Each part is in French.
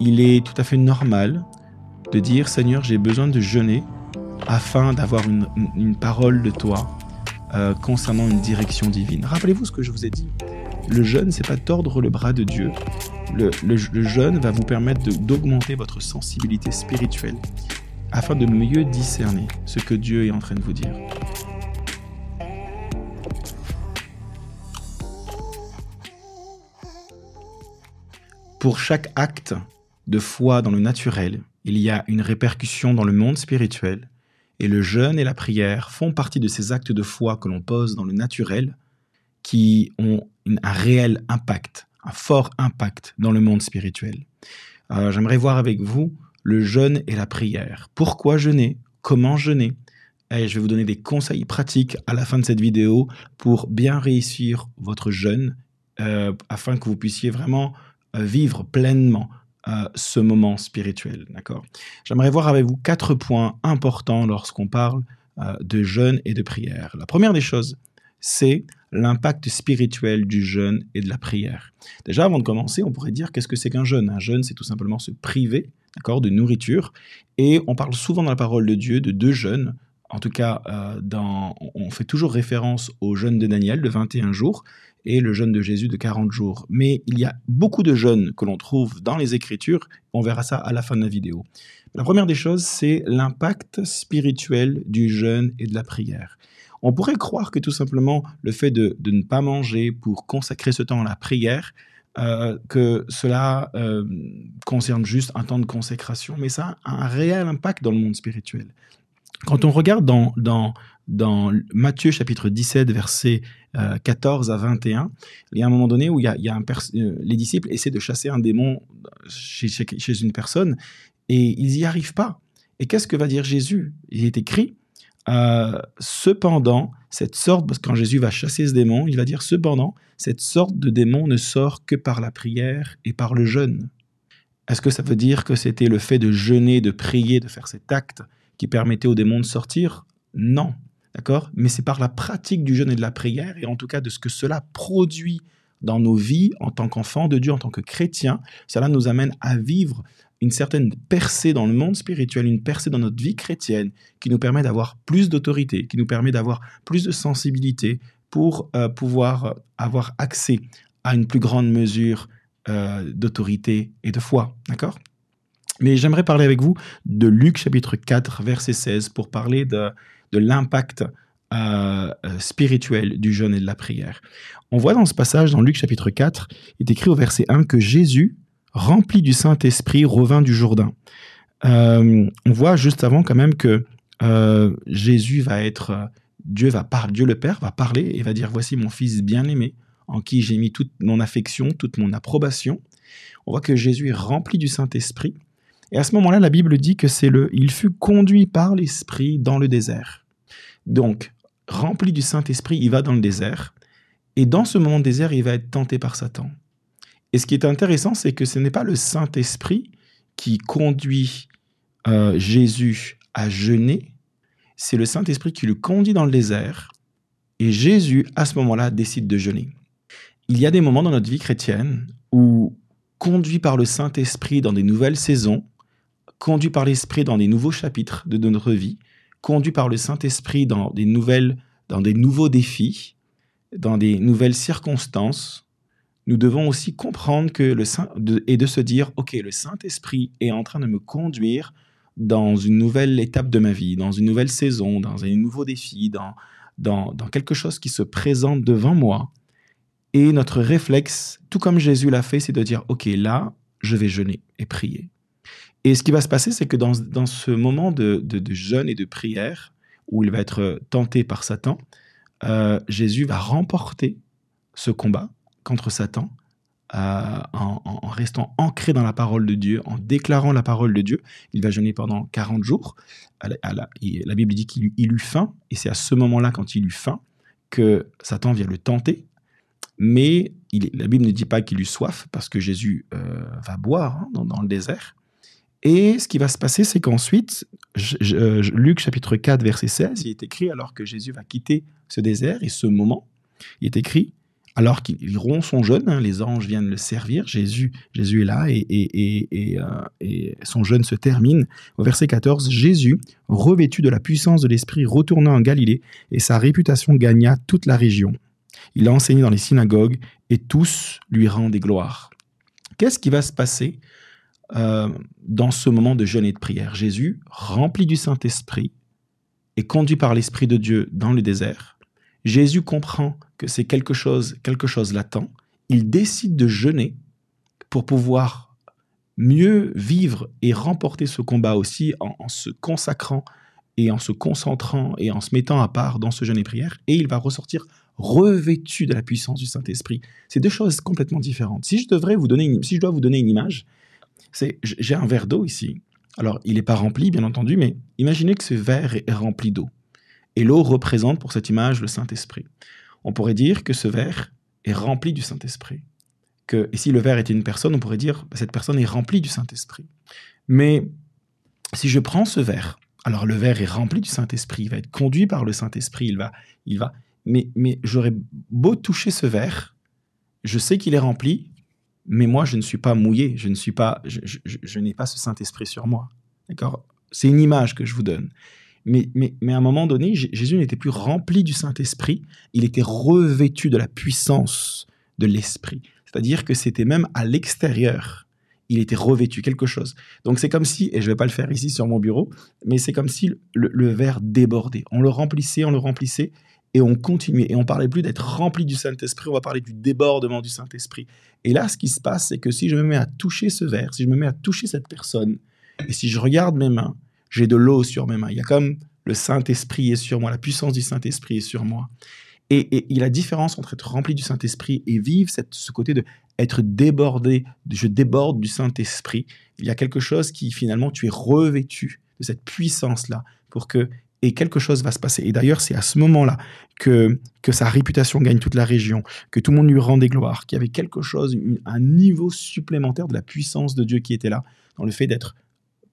il est tout à fait normal de dire Seigneur, j'ai besoin de jeûner afin d'avoir une, parole de toi euh, concernant une direction divine. Rappelez-vous ce que je vous ai dit. Le jeûne, c'est pas tordre le bras de Dieu. Le, le jeûne va vous permettre d'augmenter votre sensibilité spirituelle afin de mieux discerner ce que Dieu est en train de vous dire. Pour chaque acte de foi dans le naturel, il y a une répercussion dans le monde spirituel, et le jeûne et la prière font partie de ces actes de foi que l'on pose dans le naturel qui ont un réel impact, un fort impact dans le monde spirituel. Euh, j'aimerais voir avec vous le jeûne et la prière. Pourquoi jeûner? Comment jeûner? Et je vais vous donner des conseils pratiques à la fin de cette vidéo pour bien réussir votre jeûne euh, afin que vous puissiez vraiment euh, vivre pleinement ce moment spirituel. D'accord? J'aimerais voir avec vous quatre points importants lorsqu'on parle euh, de jeûne et de prière. La première des choses, c'est l'impact spirituel du jeûne et de la prière. Déjà, avant de commencer, on pourrait dire qu'est-ce que c'est qu'un jeûne? Un jeûne, c'est tout simplement se priver d'accord, de nourriture. Et on parle souvent dans la parole de Dieu de deux jeûnes. En tout cas, dans, on fait toujours référence au jeûne de Daniel de 21 jours et le jeûne de Jésus de 40 jours. Mais il y a beaucoup de jeûnes que l'on trouve dans les Écritures. On verra ça à la fin de la vidéo. La première des choses, c'est l'impact spirituel du jeûne et de la prière. On pourrait croire que tout simplement le fait de, ne pas manger pour consacrer ce temps à la prière, euh, que cela euh, concerne juste un temps de consécration, mais ça a un réel impact dans le monde spirituel. Quand on regarde dans, dans, dans Matthieu chapitre 17, versets 14 euh, à 21, il y a un moment donné où y a, euh, les disciples essaient de chasser un démon chez, chez, une personne et ils n'y arrivent pas. Et qu'est-ce que va dire Jésus? Il est écrit, euh, cependant, cette sorte, parce que quand Jésus va chasser ce démon, il va dire, cependant, cette sorte de démon ne sort que par la prière et par le jeûne. Est-ce que ça veut dire que c'était le fait de jeûner, de prier, de faire cet acte qui permettait au démon de sortir? Non. D'accord? Mais c'est par la pratique du jeûne et de la prière, et en tout cas de ce que cela produit dans nos vies en tant qu'enfants de Dieu, en tant que chrétiens, cela nous amène à vivre une certaine percée dans le monde spirituel, une percée dans notre vie chrétienne qui nous permet d'avoir plus d'autorité, qui nous permet d'avoir plus de sensibilité pour euh, pouvoir avoir accès à une plus grande mesure euh, d'autorité et de foi. D'accord? Mais j'aimerais parler avec vous de Luc chapitre 4, verset 16 pour parler de, de l'impact euh, euh, spirituel du jeûne et de la prière. On voit dans ce passage, dans Luc chapitre 4, il est écrit au verset 1 que Jésus, rempli du Saint-Esprit, revint du Jourdain. Euh, on voit juste avant quand même que Jésus va être, Dieu va parler, Dieu le Père va parler et va dire voici mon fils bien-aimé en qui j'ai mis toute mon affection, toute mon approbation. On voit que Jésus est rempli du Saint-Esprit et à ce moment-là, la Bible dit que c'est le il fut conduit par l'Esprit dans le désert. Donc, rempli du Saint-Esprit, il va dans le désert. Et dans ce moment de désert, il va être tenté par Satan. Et ce qui est intéressant, c'est que ce n'est pas le Saint-Esprit qui conduit euh, Jésus à jeûner, c'est le Saint-Esprit qui le conduit dans le désert. Et Jésus, à ce moment-là, décide de jeûner. Il y a des moments dans notre vie chrétienne où, conduit par le Saint-Esprit dans des nouvelles saisons, conduit par l'Esprit dans des nouveaux chapitres de, notre vie, conduit par le Saint-Esprit dans des nouvelles, dans des nouveaux défis, dans des nouvelles circonstances, nous devons aussi comprendre que le Saint et de se dire, ok, le Saint-Esprit est en train de me conduire dans une nouvelle étape de ma vie, dans une nouvelle saison, dans un nouveau défi, dans, dans, dans quelque chose qui se présente devant moi. Et notre réflexe, tout comme Jésus l'a fait, c'est de dire, ok, là, je vais jeûner et prier. Et ce qui va se passer, c'est que dans, dans, ce moment de, de, jeûne et de prière, où il va être tenté par Satan, euh, Jésus va remporter ce combat contre Satan euh, en, restant ancré dans la parole de Dieu, en déclarant la parole de Dieu. Il va jeûner pendant 40 jours. la, Bible dit qu'il eut faim, et c'est à ce moment-là, quand il eut faim, que Satan vient le tenter. Mais il, la Bible ne dit pas qu'il eut soif, parce que Jésus euh, va boire hein, dans, le désert. Et ce qui va se passer, c'est qu'ensuite, Luc chapitre 4, verset 16, il est écrit, alors que Jésus va quitter ce désert et ce moment, il est écrit, alors qu'il rompt son jeûne, hein, les anges viennent le servir, Jésus, Jésus est là et, et, euh, et, son jeûne se termine. Au verset 14, Jésus, revêtu de la puissance de l'Esprit, retourna en Galilée et sa réputation gagna toute la région. Il a enseigné dans les synagogues et tous lui rendaient gloire. Qu'est-ce qui va se passer euh, dans ce moment de jeûne et de prière Jésus, rempli du Saint-Esprit, est conduit par l'Esprit de Dieu dans le désert. Jésus comprend que c'est quelque chose, quelque chose l'attend. Il décide de jeûner pour pouvoir mieux vivre et remporter ce combat aussi en, se consacrant et en se concentrant et en se mettant à part dans ce jeûne et prière. Et il va ressortir revêtu de la puissance du Saint-Esprit. C'est deux choses complètement différentes. Si je devrais vous donner, une, si je dois vous donner une image, c'est j'ai un verre d'eau ici. Alors, il n'est pas rempli, bien entendu, mais imaginez que ce verre est rempli d'eau. Et l'eau représente pour cette image le Saint-Esprit. On pourrait dire que ce verre est rempli du Saint-Esprit. Que, et si le verre était une personne, on pourrait dire bah, cette personne est remplie du Saint-Esprit. Mais si je prends ce verre, alors le verre est rempli du Saint-Esprit, il va être conduit par le Saint-Esprit, il va, il va. Mais, mais j'aurais beau toucher ce verre, je sais qu'il est rempli, mais moi je ne suis pas mouillé, je ne suis pas, je, n'ai pas ce Saint-Esprit sur moi. D'accord? C'est une image que je vous donne. Mais, mais, mais à un moment donné, Jésus n'était plus rempli du Saint-Esprit, il était revêtu de la puissance de l'Esprit. C'est-à-dire que c'était même à l'extérieur, il était revêtu quelque chose. Donc c'est comme si, et je ne vais pas le faire ici sur mon bureau, mais c'est comme si le, le verre débordait. On le remplissait, on le remplissait, et on continuait. Et on parlait plus d'être rempli du Saint-Esprit, on va parler du débordement du Saint-Esprit. Et là, ce qui se passe, c'est que si je me mets à toucher ce verre, si je me mets à toucher cette personne, et si je regarde mes mains, j'ai de l'eau sur mes mains. Il y a comme le Saint-Esprit est sur moi, la puissance du Saint-Esprit est sur moi. Et, y a la différence entre être rempli du Saint-Esprit et vivre cette, ce côté de être débordé, je déborde du Saint-Esprit. Il y a quelque chose qui finalement tu es revêtu de cette puissance-là pour que et quelque chose va se passer. Et d'ailleurs, c'est à ce moment-là que, que sa réputation gagne toute la région, que tout le monde lui rend des gloires, qu'il y avait quelque chose, un niveau supplémentaire de la puissance de Dieu qui était là, dans le fait d'être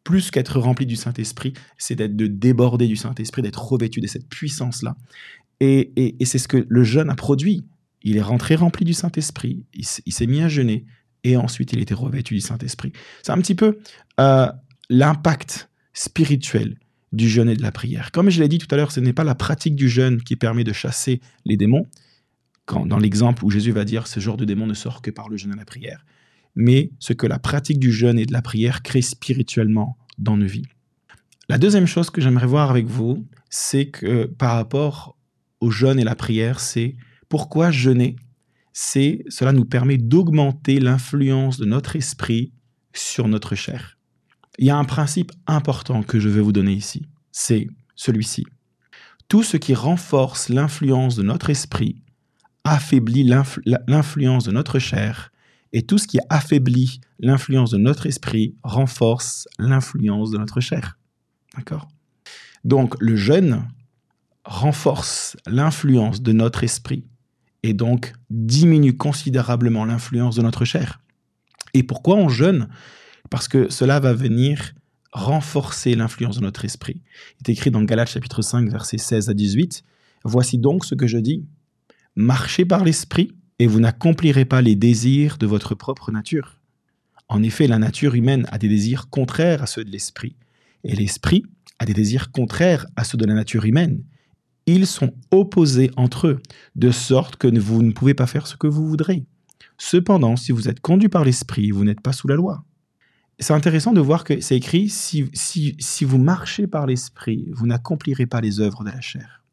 plus qu'être rempli du Saint-Esprit, c'est d'être de déborder du Saint-Esprit, d'être revêtu de cette puissance-là. Et, c'est ce que le jeune a produit. Il est rentré rempli du Saint-Esprit, il, s'est mis à jeûner, et ensuite il était revêtu du Saint-Esprit. C'est un petit peu euh, l'impact spirituel du jeûne et de la prière. Comme je l'ai dit tout à l'heure, ce n'est pas la pratique du jeûne qui permet de chasser les démons, quand, dans l'exemple où Jésus va dire ce genre de démon ne sort que par le jeûne et la prière mais ce que la pratique du jeûne et de la prière crée spirituellement dans nos vies. La deuxième chose que j'aimerais voir avec vous, c'est que par rapport au jeûne et la prière, c'est pourquoi jeûner? C'est cela nous permet d'augmenter l'influence de notre esprit sur notre chair. Il y a un principe important que je vais vous donner ici, c'est celui-ci. Tout ce qui renforce l'influence de notre esprit affaiblit l'influence de notre chair et tout ce qui affaiblit l'influence de notre esprit renforce l'influence de notre chair. D'accord? Donc le jeûne renforce l'influence de notre esprit et donc diminue considérablement l'influence de notre chair. Et pourquoi on jeûne? Parce que cela va venir renforcer l'influence de notre esprit. Il est écrit dans Galates chapitre 5 versets 16 à 18. Voici donc ce que je dis. Marchez par l'esprit et vous n'accomplirez pas les désirs de votre propre nature. En effet, la nature humaine a des désirs contraires à ceux de l'esprit, et l'esprit a des désirs contraires à ceux de la nature humaine. Ils sont opposés entre eux, de sorte que vous ne pouvez pas faire ce que vous voudrez. Cependant, si vous êtes conduit par l'esprit, vous n'êtes pas sous la loi. C'est intéressant de voir que c'est écrit, si, si, si vous marchez par l'esprit, vous n'accomplirez pas les œuvres de la chair.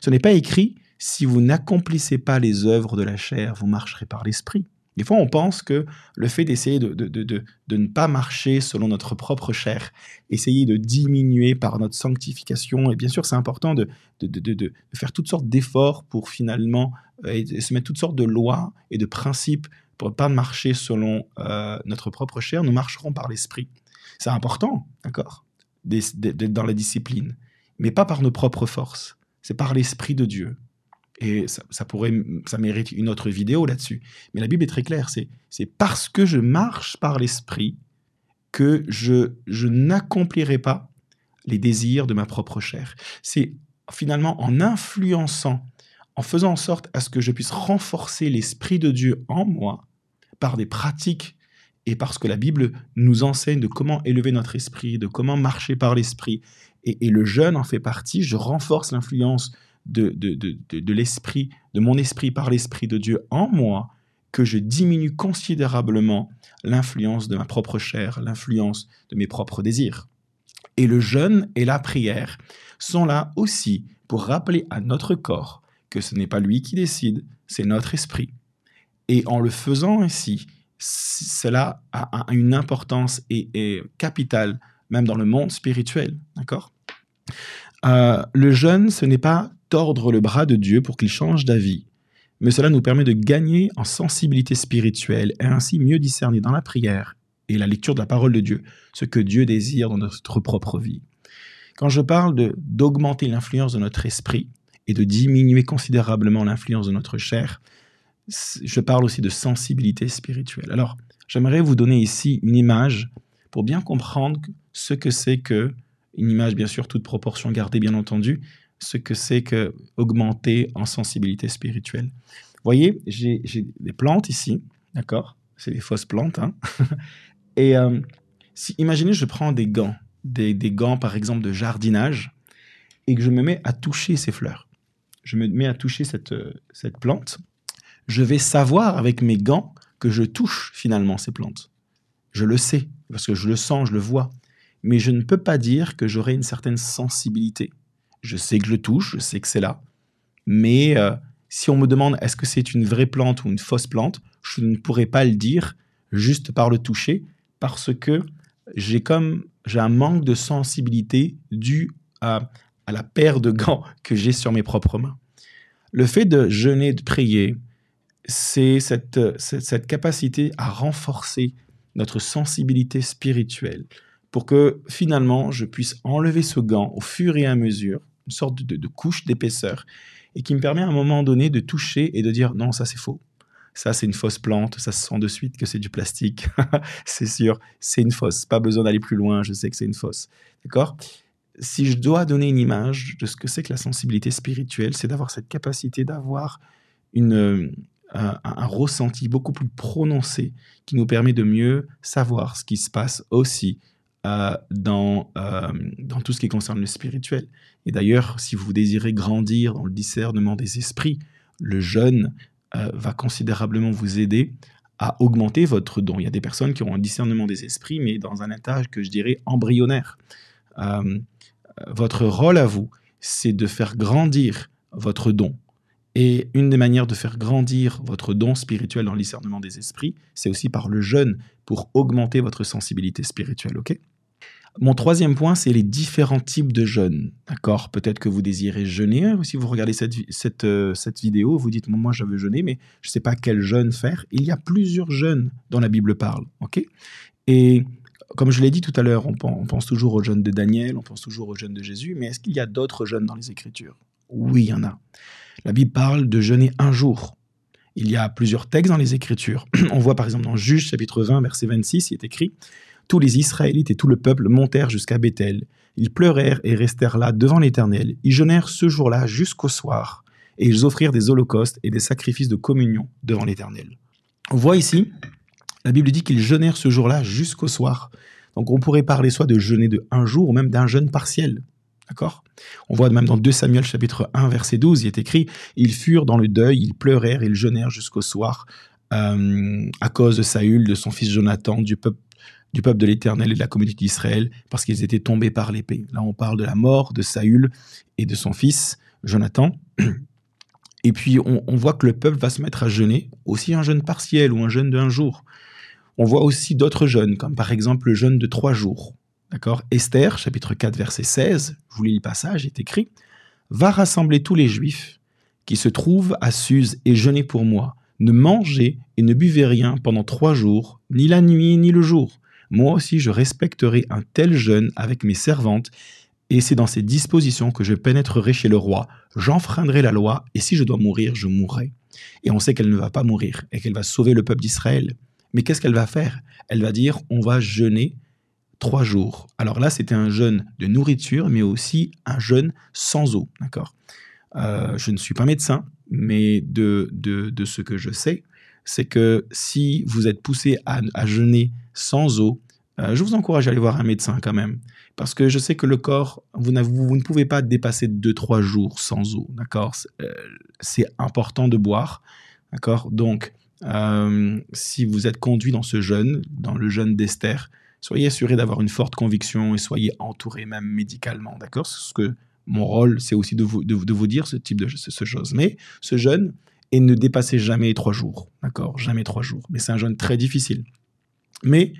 Ce n'est pas écrit, si vous n'accomplissez pas les œuvres de la chair, vous marcherez par l'esprit. Des fois, on pense que le fait d'essayer de, de, de, de, ne pas marcher selon notre propre chair, essayer de diminuer par notre sanctification, et bien sûr, c'est important de, faire toutes sortes d'efforts pour finalement euh, se mettre toutes sortes de lois et de principes pour ne pas marcher selon euh, notre propre chair, nous marcherons par l'esprit. C'est important, d'accord, dans la discipline, mais pas par nos propres forces. C'est par l'esprit de Dieu et ça, pourrait, ça mérite une autre vidéo là-dessus. Mais la Bible est très claire. C'est, parce que je marche par l'esprit que je n'accomplirai pas les désirs de ma propre chair. C'est finalement en influençant, en faisant en sorte à ce que je puisse renforcer l'Esprit de Dieu en moi par des pratiques et parce que la Bible nous enseigne de comment élever notre esprit, de comment marcher par l'esprit, et, le jeûne en fait partie, je renforce l'influence de, de, de, de l'esprit, de mon esprit par l'esprit de Dieu en moi, que je diminue considérablement l'influence de ma propre chair, l'influence de mes propres désirs. Et le jeûne et la prière sont là aussi pour rappeler à notre corps que ce n'est pas lui qui décide, c'est notre esprit. Et en le faisant ainsi, cela a une importance et, capitale, même dans le monde spirituel. D'accord? Euh, Le jeûne, ce n'est pas tordre le bras de Dieu pour qu'il change d'avis, mais cela nous permet de gagner en sensibilité spirituelle et ainsi mieux discerner dans la prière et la lecture de la parole de Dieu ce que Dieu désire dans notre propre vie. Quand je parle d'augmenter l'influence de notre esprit et de diminuer considérablement l'influence de notre chair, je parle aussi de sensibilité spirituelle. Alors, j'aimerais vous donner ici une image pour bien comprendre ce que c'est que, une image bien sûr toute proportion gardée bien entendu, ce que c'est que augmenter en sensibilité spirituelle. Vous voyez, j'ai des plantes ici, d'accord? C'est des fausses plantes. Hein? Et euh, si, imaginez, je prends des gants, des, des gants par exemple de jardinage, et que je me mets à toucher ces fleurs. Je me mets à toucher cette, euh, cette plante je vais savoir avec mes gants que je touche finalement ces plantes. Je le sais, parce que je le sens, je le vois. Mais je ne peux pas dire que j'aurai une certaine sensibilité. Je sais que je le touche, je sais que c'est là. Mais euh, si on me demande est-ce que c'est une vraie plante ou une fausse plante, je ne pourrais pas le dire juste par le toucher, parce que j'ai comme j'ai un manque de sensibilité dû à, à la paire de gants que j'ai sur mes propres mains. Le fait de jeûner, de prier, c'est cette, cette, capacité à renforcer notre sensibilité spirituelle pour que finalement je puisse enlever ce gant au fur et à mesure, une sorte de, couche d'épaisseur, et qui me permet à un moment donné de toucher et de dire non, ça c'est faux. Ça, c'est une fausse plante. Ça se sent de suite que c'est du plastique. c'est sûr, c'est une fausse. Pas besoin d'aller plus loin. Je sais que c'est une fausse. D'accord? Si je dois donner une image de ce que c'est que la sensibilité spirituelle, c'est d'avoir cette capacité d'avoir une, un, ressenti beaucoup plus prononcé qui nous permet de mieux savoir ce qui se passe aussi euh, dans, euh, dans tout ce qui concerne le spirituel. Et d'ailleurs, si vous désirez grandir dans le discernement des esprits, le jeûne euh, va considérablement vous aider à augmenter votre don. Il y a des personnes qui ont un discernement des esprits, mais dans un étage que je dirais embryonnaire. Votre rôle à vous, c'est de faire grandir votre don. Et une des manières de faire grandir votre don spirituel dans le discernement des esprits, c'est aussi par le jeûne pour augmenter votre sensibilité spirituelle, ok? Mon troisième point, c'est les différents types de jeûne, d'accord? Peut-être que vous désirez jeûner, si vous regardez cette, cette, euh, cette vidéo, vous dites, moi je veux jeûner, mais je ne sais pas quel jeûne faire. Il y a plusieurs jeûnes dont la Bible parle, ok? Et comme je l'ai dit tout à l'heure, on, pense toujours au jeûne de Daniel, on pense toujours au jeûne de Jésus, mais est-ce qu'il y a d'autres jeûnes dans les Écritures? Oui, il y en a. La Bible parle de jeûner un jour. Il y a plusieurs textes dans les Écritures. On voit par exemple dans Juge chapitre 20, verset 26, il est écrit Tous les Israélites et tout le peuple montèrent jusqu'à Bethel. Ils pleurèrent et restèrent là devant l'Éternel. Ils jeûnèrent ce jour-là jusqu'au soir, et ils offrirent des holocaustes et des sacrifices de communion devant l'Éternel. On voit ici, la Bible dit qu'ils jeûnèrent ce jour-là jusqu'au soir. Donc on pourrait parler soit de jeûner de un jour ou même d'un jeûne partiel. D'accord? On voit même dans 2 Samuel chapitre 1 verset 12, il est écrit Ils furent dans le deuil, ils pleurèrent, ils jeûnèrent jusqu'au soir euh, à cause de Saül, de son fils Jonathan, du peuple, du peuple de l'Éternel et de la communauté d'Israël, parce qu'ils étaient tombés par l'épée. Là, on parle de la mort de Saül et de son fils Jonathan. Et puis, on, on voit que le peuple va se mettre à jeûner, aussi un jeûne partiel ou un jeûne d'un jour. On voit aussi d'autres jeûnes, comme par exemple le jeûne de trois jours. D'accord? Esther, chapitre 4, verset 16, je vous lis le passage, est écrit Va rassembler tous les Juifs qui se trouvent à Suse et jeûner pour moi. Ne mangez et ne buvez rien pendant trois jours, ni la nuit ni le jour. Moi aussi je respecterai un tel jeûne avec mes servantes, et c'est dans ces dispositions que je pénétrerai chez le roi. J'enfreindrai la loi, et si je dois mourir, je mourrai. Et on sait qu'elle ne va pas mourir, et qu'elle va sauver le peuple d'Israël. Mais qu'est-ce qu'elle va faire? Elle va dire on va jeûner trois jours. Alors là, c'était un jeûne de nourriture, mais aussi un jeûne sans eau. D'accord? Euh, Je ne suis pas médecin, mais de, de, ce que je sais, c'est que si vous êtes poussé à, jeûner sans eau, euh, je vous encourage à aller voir un médecin quand même. Parce que je sais que le corps, vous, vous ne pouvez pas dépasser 2-3 jours sans eau, d'accord? Euh, C'est important de boire, d'accord? Donc, euh, si vous êtes conduit dans ce jeûne, dans le jeûne d'Esther, soyez assuré d'avoir une forte conviction et soyez entouré même médicalement, d'accord? Ce que mon rôle, c'est aussi de vous, de, vous dire ce type de ce, chose. Mais ce jeûne, et ne dépassez jamais trois jours, d'accord? Jamais trois jours. Mais c'est un jeûne très difficile. Mais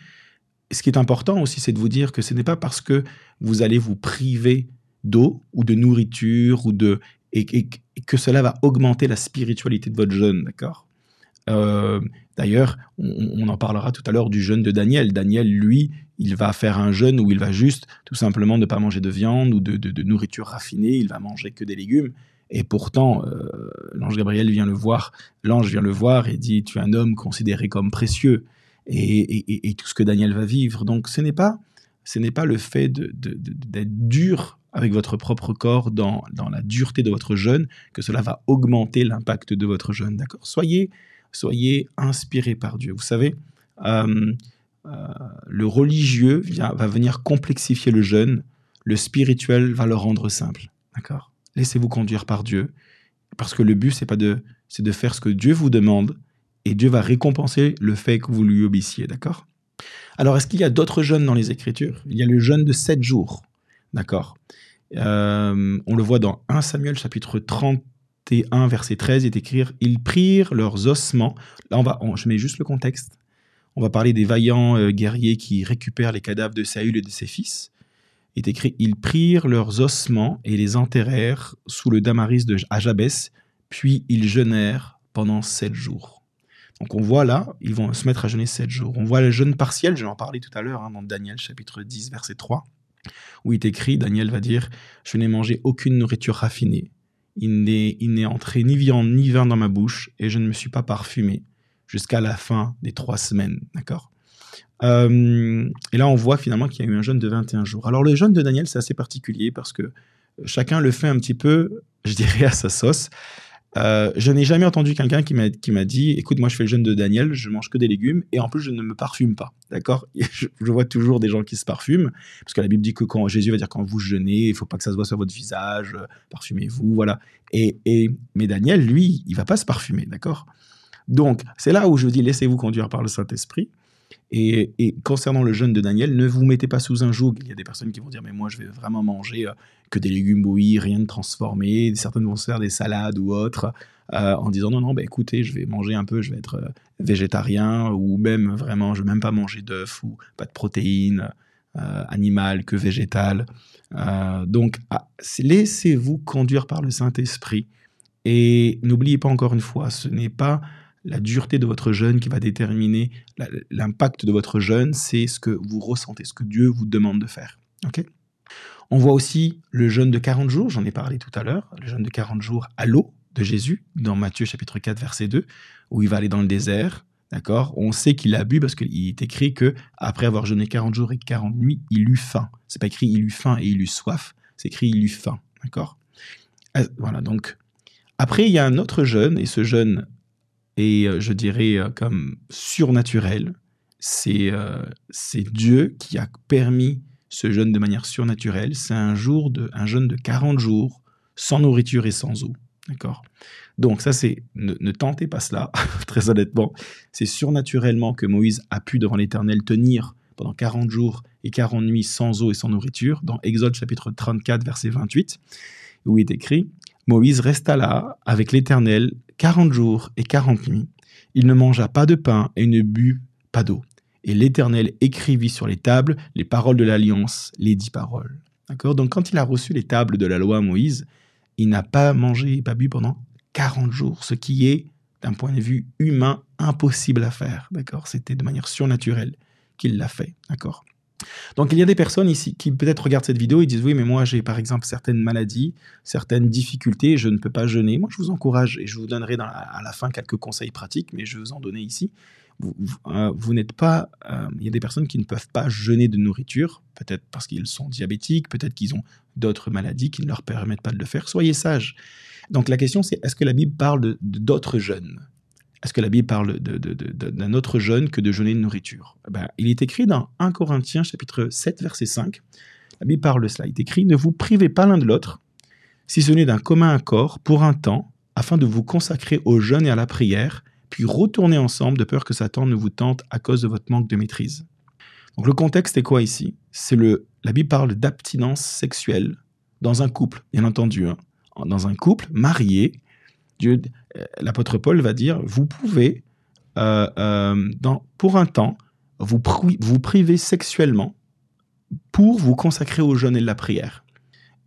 ce qui est important aussi, c'est de vous dire que ce n'est pas parce que vous allez vous priver d'eau ou de nourriture ou de et, que cela va augmenter la spiritualité de votre jeûne, d'accord? Euh, D'ailleurs, on, en parlera tout à l'heure du jeûne de Daniel. Daniel, lui, il va faire un jeûne où il va juste tout simplement ne pas manger de viande ou de, nourriture raffinée, il va manger que des légumes. Et pourtant, euh, l'ange Gabriel vient le voir, l'ange vient le voir et dit, tu es un homme considéré comme précieux et, tout ce que Daniel va vivre. Donc ce n'est pas, ce n'est pas le fait d'être dur avec votre propre corps dans, dans la dureté de votre jeûne que cela va augmenter l'impact de votre jeûne. D'accord? Soyez soyez inspirés par Dieu. Vous savez, euh, euh, le religieux va venir complexifier le jeûne, le spirituel va le rendre simple. D'accord? Laissez-vous conduire par Dieu, parce que le but, c'est pas de, c'est de faire ce que Dieu vous demande, et Dieu va récompenser le fait que vous lui obéissiez. D'accord? Alors, est-ce qu'il y a d'autres jeûnes dans les Écritures? Il y a le jeûne de sept jours. D'accord? Euh, On le voit dans 1 Samuel chapitre 30 1, verset 13, est écrit Ils prirent leurs ossements. Là, on va, je mets juste le contexte. On va parler des vaillants euh, guerriers qui récupèrent les cadavres de Saül et de ses fils. Il est écrit Ils prirent leurs ossements et les enterrèrent sous le damaris de Ajabès, puis ils jeûnèrent pendant sept jours. Donc on voit là, ils vont se mettre à jeûner sept jours. On voit le jeûne partiel, je vais en parler tout à l'heure, hein, dans Daniel chapitre 10, verset 3, où il est écrit, Daniel va dire, Je n'ai mangé aucune nourriture raffinée, il n'est entré ni viande ni vin dans ma bouche et je ne me suis pas parfumé jusqu'à la fin des trois semaines. D'accord? Euh, Et là, on voit finalement qu'il y a eu un jeûne de 21 jours. Alors, le jeûne de Daniel, c'est assez particulier parce que chacun le fait un petit peu, je dirais, à sa sauce. Euh, je n'ai jamais entendu quelqu'un qui m'a, qui m'a dit écoute, moi je fais le jeûne de Daniel, je mange que des légumes et en plus je ne me parfume pas. D'accord? Je, vois toujours des gens qui se parfument parce que la Bible dit que quand Jésus va dire quand vous jeûnez, il faut pas que ça se voit sur votre visage, euh, parfumez-vous, voilà. Et, et, mais Daniel, lui, il va pas se parfumer. D'accord? Donc c'est là où je dis laissez-vous conduire par le Saint-Esprit. Et, concernant le jeûne de Daniel, ne vous mettez pas sous un joug. Il y a des personnes qui vont dire, mais moi, je vais vraiment manger euh, que des légumes bouillis, rien de transformé. Certaines vont se faire des salades ou autres, euh, en disant, non, non, bah, écoutez, je vais manger un peu, je vais être euh, végétarien, ou même vraiment, je vais même pas manger d'œufs, ou pas de protéines animales que végétales. donc, ah, laissez-vous conduire par le Saint-Esprit. Et n'oubliez pas encore une fois, ce n'est pas la dureté de votre jeûne qui va déterminer l'impact de votre jeûne, c'est ce que vous ressentez, ce que Dieu vous demande de faire. On voit aussi le jeûne de 40 jours, j'en ai parlé tout à l'heure, le jeûne de 40 jours à l'eau de Jésus, dans Matthieu chapitre 4, verset 2, où il va aller dans le désert. D'accord? On sait qu'il a bu parce qu'il est écrit que après avoir jeûné 40 jours et 40 nuits, il eut faim. C'est pas écrit il eut faim et il eut soif, c'est écrit il eut faim. D'accord? Euh, Voilà, donc après, il y a un autre jeûne, et ce jeûne et euh, je dirais euh, comme surnaturel. Euh, c'est Dieu qui a permis ce jeûne de manière surnaturelle. C'est un, jour de, un jeûne de 40 jours sans nourriture et sans eau. D'accord? Donc ça, c'est ne, ne, tentez pas cela, très honnêtement. C'est surnaturellement que Moïse a pu devant l'Éternel tenir pendant 40 jours et 40 nuits sans eau et sans nourriture, dans Exode chapitre 34, verset 28, où il est écrit, Moïse resta là avec l'Éternel quarante jours et quarante nuits. Il ne mangea pas de pain et ne but pas d'eau. Et l'Éternel écrivit sur les tables les paroles de l'alliance, les dix paroles. D'accord? Donc quand il a reçu les tables de la loi Moïse, il n'a pas mangé et pas bu pendant 40 jours, ce qui est, d'un point de vue humain, impossible à faire. D'accord? C'était de manière surnaturelle qu'il l'a fait. D'accord? Donc il y a des personnes ici qui peut-être regardent cette vidéo et disent oui mais moi j'ai par exemple certaines maladies, certaines difficultés, je ne peux pas jeûner. Moi je vous encourage et je vous donnerai à la fin quelques conseils pratiques, mais je vais vous en donner ici. Vous, euh, n'êtes pas, euh, il y a des personnes qui ne peuvent pas jeûner de nourriture, peut-être parce qu'ils sont diabétiques, peut-être qu'ils ont d'autres maladies qui ne leur permettent pas de le faire. Soyez sages. Donc la question c'est, est-ce que la Bible parle d'autres jeûnes? Est-ce que la Bible parle d'un autre jeûne que de jeûner de nourriture eh ben, Il est écrit dans 1 Corinthiens chapitre 7 verset 5. La Bible parle de cela. Il est écrit, ne vous privez pas l'un de l'autre, si ce n'est d'un commun accord, pour un temps, afin de vous consacrer au jeûne et à la prière, puis retourner ensemble de peur que Satan ne vous tente à cause de votre manque de maîtrise. Donc le contexte est quoi ici? C'est le la Bible parle d'abstinence sexuelle dans un couple, bien entendu, hein. dans un couple marié. Dieu, l'apôtre Paul va dire vous pouvez euh, euh, pour un temps vous, priver sexuellement pour vous consacrer au jeûne et la prière.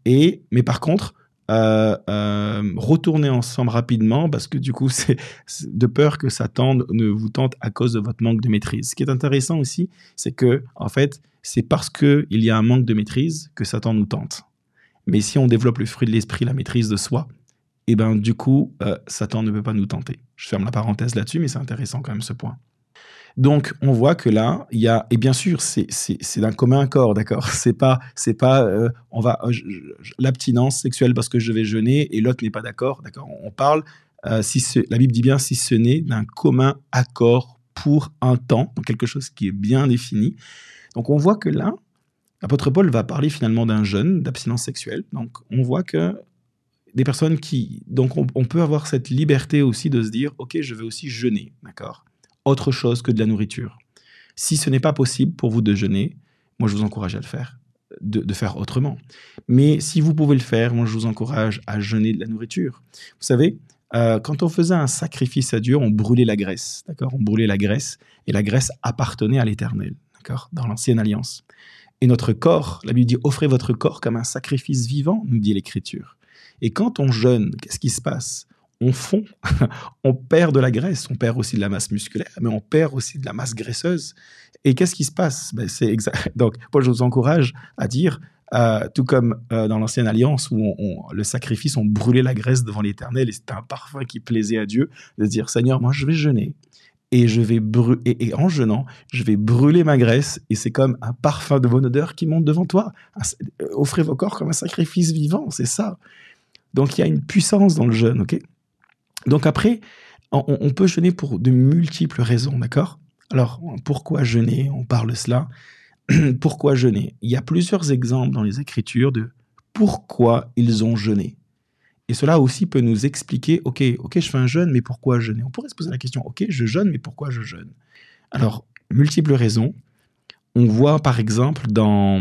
Et mais par contre euh, euh, retourner ensemble rapidement parce que du coup, c'est de peur que Satan ne vous tente à cause de votre manque de maîtrise. Ce qui est intéressant aussi, c'est que en fait, c'est parce qu'il y a un manque de maîtrise que Satan nous tente. Mais si on développe le fruit de l'esprit, la maîtrise de soi, et eh ben du coup, euh, Satan ne peut pas nous tenter. Je ferme la parenthèse là-dessus, mais c'est intéressant quand même ce point. Donc, on voit que là, il y a, et bien sûr, c'est d'un commun accord, d'accord? C'est pas, c'est pas, euh, on va, euh, l'abstinence sexuelle parce que je vais jeûner et l'autre n'est pas d'accord, d'accord? On parle, si la Bible dit bien, si ce n'est d'un commun accord pour un temps, donc quelque chose qui est bien défini. Donc, on voit que là, l'apôtre Paul va parler finalement d'un jeûne, d'abstinence sexuelle. Donc, on voit que des personnes qui, donc, on, peut avoir cette liberté aussi de se dire, ok, je vais aussi jeûner, d'accord? Autre chose que de la nourriture. Si ce n'est pas possible pour vous de jeûner, moi je vous encourage à le faire, de, faire autrement. Mais si vous pouvez le faire, moi je vous encourage à jeûner de la nourriture. Vous savez, euh, quand on faisait un sacrifice à Dieu, on brûlait la graisse, d'accord? On brûlait la graisse et la graisse appartenait à l'Éternel, d'accord? Dans l'ancienne alliance. Et notre corps, la Bible dit offrez votre corps comme un sacrifice vivant, nous dit l'Écriture. Et quand on jeûne, qu'est-ce qui se passe? On fond, on perd de la graisse, on perd aussi de la masse musculaire, mais on perd aussi de la masse graisseuse. Et qu'est-ce qui se passe? Ben, c'est exact. Donc, moi, je vous encourage à dire, euh, tout comme euh, dans l'ancienne alliance où le sacrifice, on brûlait la graisse devant l'Éternel et c'était un parfum qui plaisait à Dieu, de dire Seigneur, moi, je vais jeûner et je vais et, en jeûnant, je vais brûler ma graisse et c'est comme un parfum de bonne odeur qui monte devant toi. Offrez vos corps comme un sacrifice vivant, c'est ça. Donc il y a une puissance dans le jeûne, ok? Donc après, on, peut jeûner pour de multiples raisons, d'accord? Alors, pourquoi jeûner? On parle de cela. pourquoi jeûner? Il y a plusieurs exemples dans les Écritures de pourquoi ils ont jeûné. Et cela aussi peut nous expliquer, ok, ok, je fais un jeûne, mais pourquoi jeûner? On pourrait se poser la question, ok, je jeûne, mais pourquoi je jeûne? Alors, multiples raisons. On voit par exemple dans,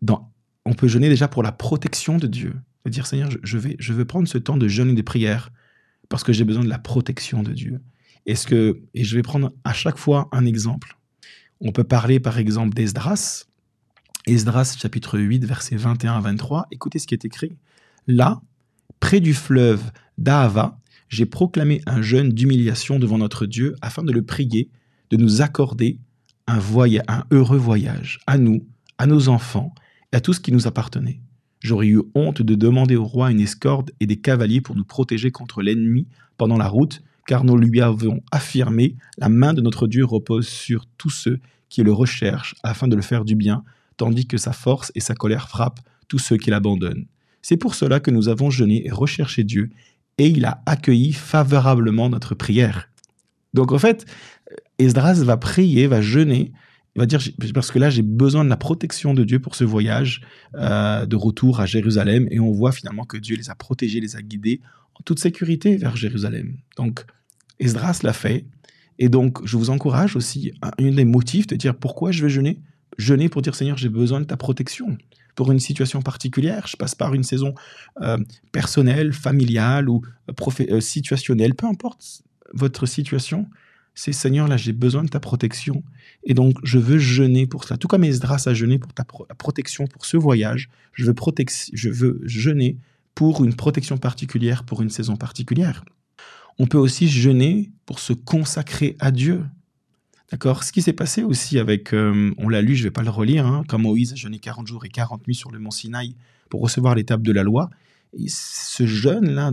dans, on peut jeûner déjà pour la protection de Dieu. C'est-à-dire, Seigneur, je, vais, je veux prendre ce temps de jeûne et de prière parce que j'ai besoin de la protection de Dieu. Est-ce que, et je vais prendre à chaque fois un exemple. On peut parler par exemple d'Esdras. Esdras chapitre 8 versets 21 à 23. Écoutez ce qui est écrit. Là, près du fleuve d'Ahava, j'ai proclamé un jeûne d'humiliation devant notre Dieu afin de le prier de nous accorder un, voyage, un heureux voyage à nous, à nos enfants et à tout ce qui nous appartenait. J'aurais eu honte de demander au roi une escorte et des cavaliers pour nous protéger contre l'ennemi pendant la route, car nous lui avons affirmé, la main de notre Dieu repose sur tous ceux qui le recherchent afin de le faire du bien, tandis que sa force et sa colère frappent tous ceux qui l'abandonnent. C'est pour cela que nous avons jeûné et recherché Dieu, et il a accueilli favorablement notre prière. Donc en fait, Esdras va prier, va jeûner, va dire, parce que là, j'ai besoin de la protection de Dieu pour ce voyage euh, de retour à Jérusalem. Et on voit finalement que Dieu les a protégés, les a guidés en toute sécurité vers Jérusalem. Donc, Esdras l'a fait. Et donc, je vous encourage aussi, un, des motifs de dire pourquoi je vais jeûner? Jeûner pour dire, Seigneur, j'ai besoin de ta protection pour une situation particulière. Je passe par une saison euh, personnelle, familiale ou euh, situationnelle, peu importe votre situation c'est Seigneur, là, j'ai besoin de ta protection. Et donc, je veux jeûner pour cela. Tout comme Esdras a jeûné pour ta protection pour ce voyage, je veux, je veux jeûner pour une protection particulière, pour une saison particulière. On peut aussi jeûner pour se consacrer à Dieu. D'accord? Ce qui s'est passé aussi avec, euh, on l'a lu, je ne vais pas le relire, hein, quand Moïse a jeûné 40 jours et 40 nuits sur le mont Sinaï pour recevoir l'étape de la loi ce jeûne-là,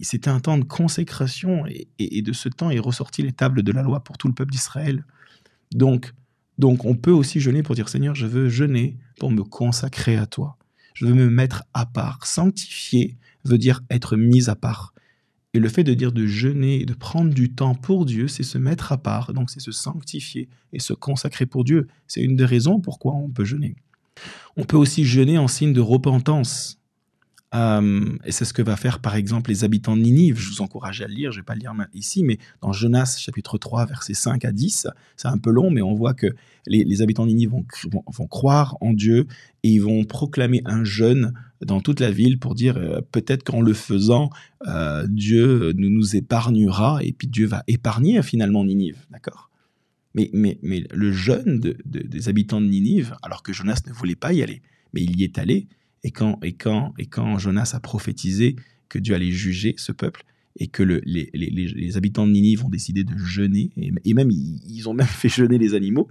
c'était un temps de consécration et, de ce temps est ressorti les tables de la loi pour tout le peuple d'Israël. Donc, donc, on peut aussi jeûner pour dire Seigneur, je veux jeûner pour me consacrer à toi. Je veux me mettre à part, sanctifier veut dire être mis à part. Et le fait de dire de jeûner et de prendre du temps pour Dieu, c'est se mettre à part, donc c'est se sanctifier et se consacrer pour Dieu. C'est une des raisons pourquoi on peut jeûner. On peut aussi jeûner en signe de repentance. Euh, et c'est ce que va faire par exemple les habitants de Ninive. Je vous encourage à le lire, je ne vais pas le lire ici, mais dans Jonas chapitre 3, versets 5 à 10, c'est un peu long, mais on voit que les, habitants de Ninive vont, croire en Dieu et ils vont proclamer un jeûne dans toute la ville pour dire euh, peut-être qu'en le faisant, euh, Dieu nous, nous épargnera et puis Dieu va épargner finalement Ninive. D'accord? Mais, mais, le jeûne des habitants de Ninive, alors que Jonas ne voulait pas y aller, mais il y est allé, et quand, et quand, et quand Jonas a prophétisé que Dieu allait juger ce peuple et que le, les, habitants de Ninive ont décidé de jeûner, et, même ils, ont même fait jeûner les animaux,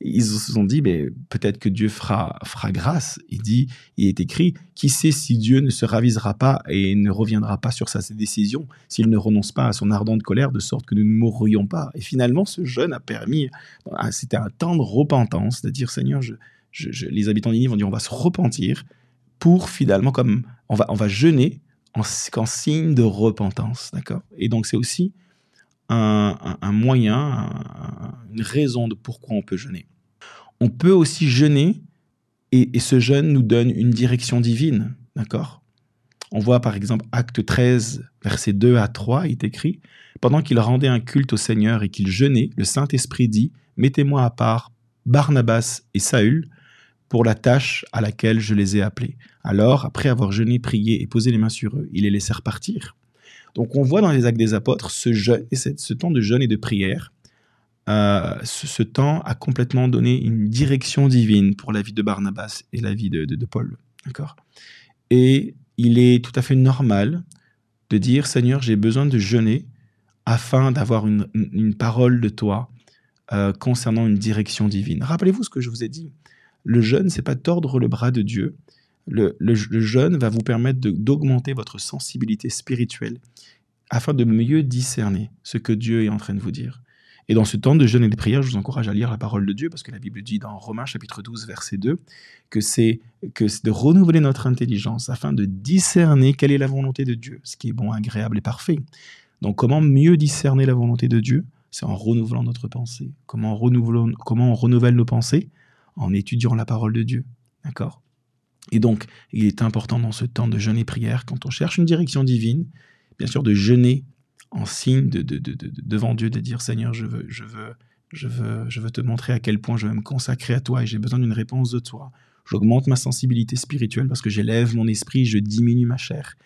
ils se sont dit, mais peut-être que Dieu fera, fera grâce. Il dit, il est écrit, qui sait si Dieu ne se ravisera pas et ne reviendra pas sur sa décision, s'il ne renonce pas à son ardente colère, de sorte que nous ne mourrions pas. Et finalement, ce jeûne a permis, c'était un temps de repentance, de dire, Seigneur, les habitants de Ninive ont dit, on va se repentir, pour finalement, comme on va, on va jeûner en, signe de repentance, d'accord? Et donc c'est aussi un, moyen, une raison de pourquoi on peut jeûner. On peut aussi jeûner et, ce jeûne nous donne une direction divine, d'accord? On voit par exemple Acte 13, versets 2 à 3, il est écrit Pendant qu'il rendait un culte au Seigneur et qu'il jeûnait, le Saint-Esprit dit Mettez-moi à part Barnabas et Saül pour la tâche à laquelle je les ai appelés. Alors, après avoir jeûné, prié et posé les mains sur eux, il les laissèrent repartir. Donc on voit dans les actes des apôtres ce temps de jeûne et de prière. Euh, ce, temps a complètement donné une direction divine pour la vie de Barnabas et la vie de, Paul. D'accord? Et il est tout à fait normal de dire Seigneur, j'ai besoin de jeûner afin d'avoir une, parole de toi euh, concernant une direction divine. Rappelez-vous ce que je vous ai dit. Le jeûne, c'est pas tordre le bras de Dieu. Le, jeûne va vous permettre d'augmenter votre sensibilité spirituelle afin de mieux discerner ce que Dieu est en train de vous dire. Et dans ce temps de jeûne et de prière, je vous encourage à lire la parole de Dieu parce que la Bible dit dans Romains chapitre 12 verset 2 que c'est de renouveler notre intelligence afin de discerner quelle est la volonté de Dieu, ce qui est bon, agréable et parfait. Donc comment mieux discerner la volonté de Dieu? C'est en renouvelant notre pensée. Comment, comment on renouvelle nos pensées? En étudiant la parole de Dieu. D'accord? Et donc, il est important dans ce temps de jeûne et prière, quand on cherche une direction divine, bien sûr, de jeûner en signe de, devant Dieu, de dire Seigneur, je veux, je, veux, je, veux, je veux te montrer à quel point je veux me consacrer à toi et j'ai besoin d'une réponse de toi. J'augmente ma sensibilité spirituelle parce que j'élève mon esprit, je diminue ma chair.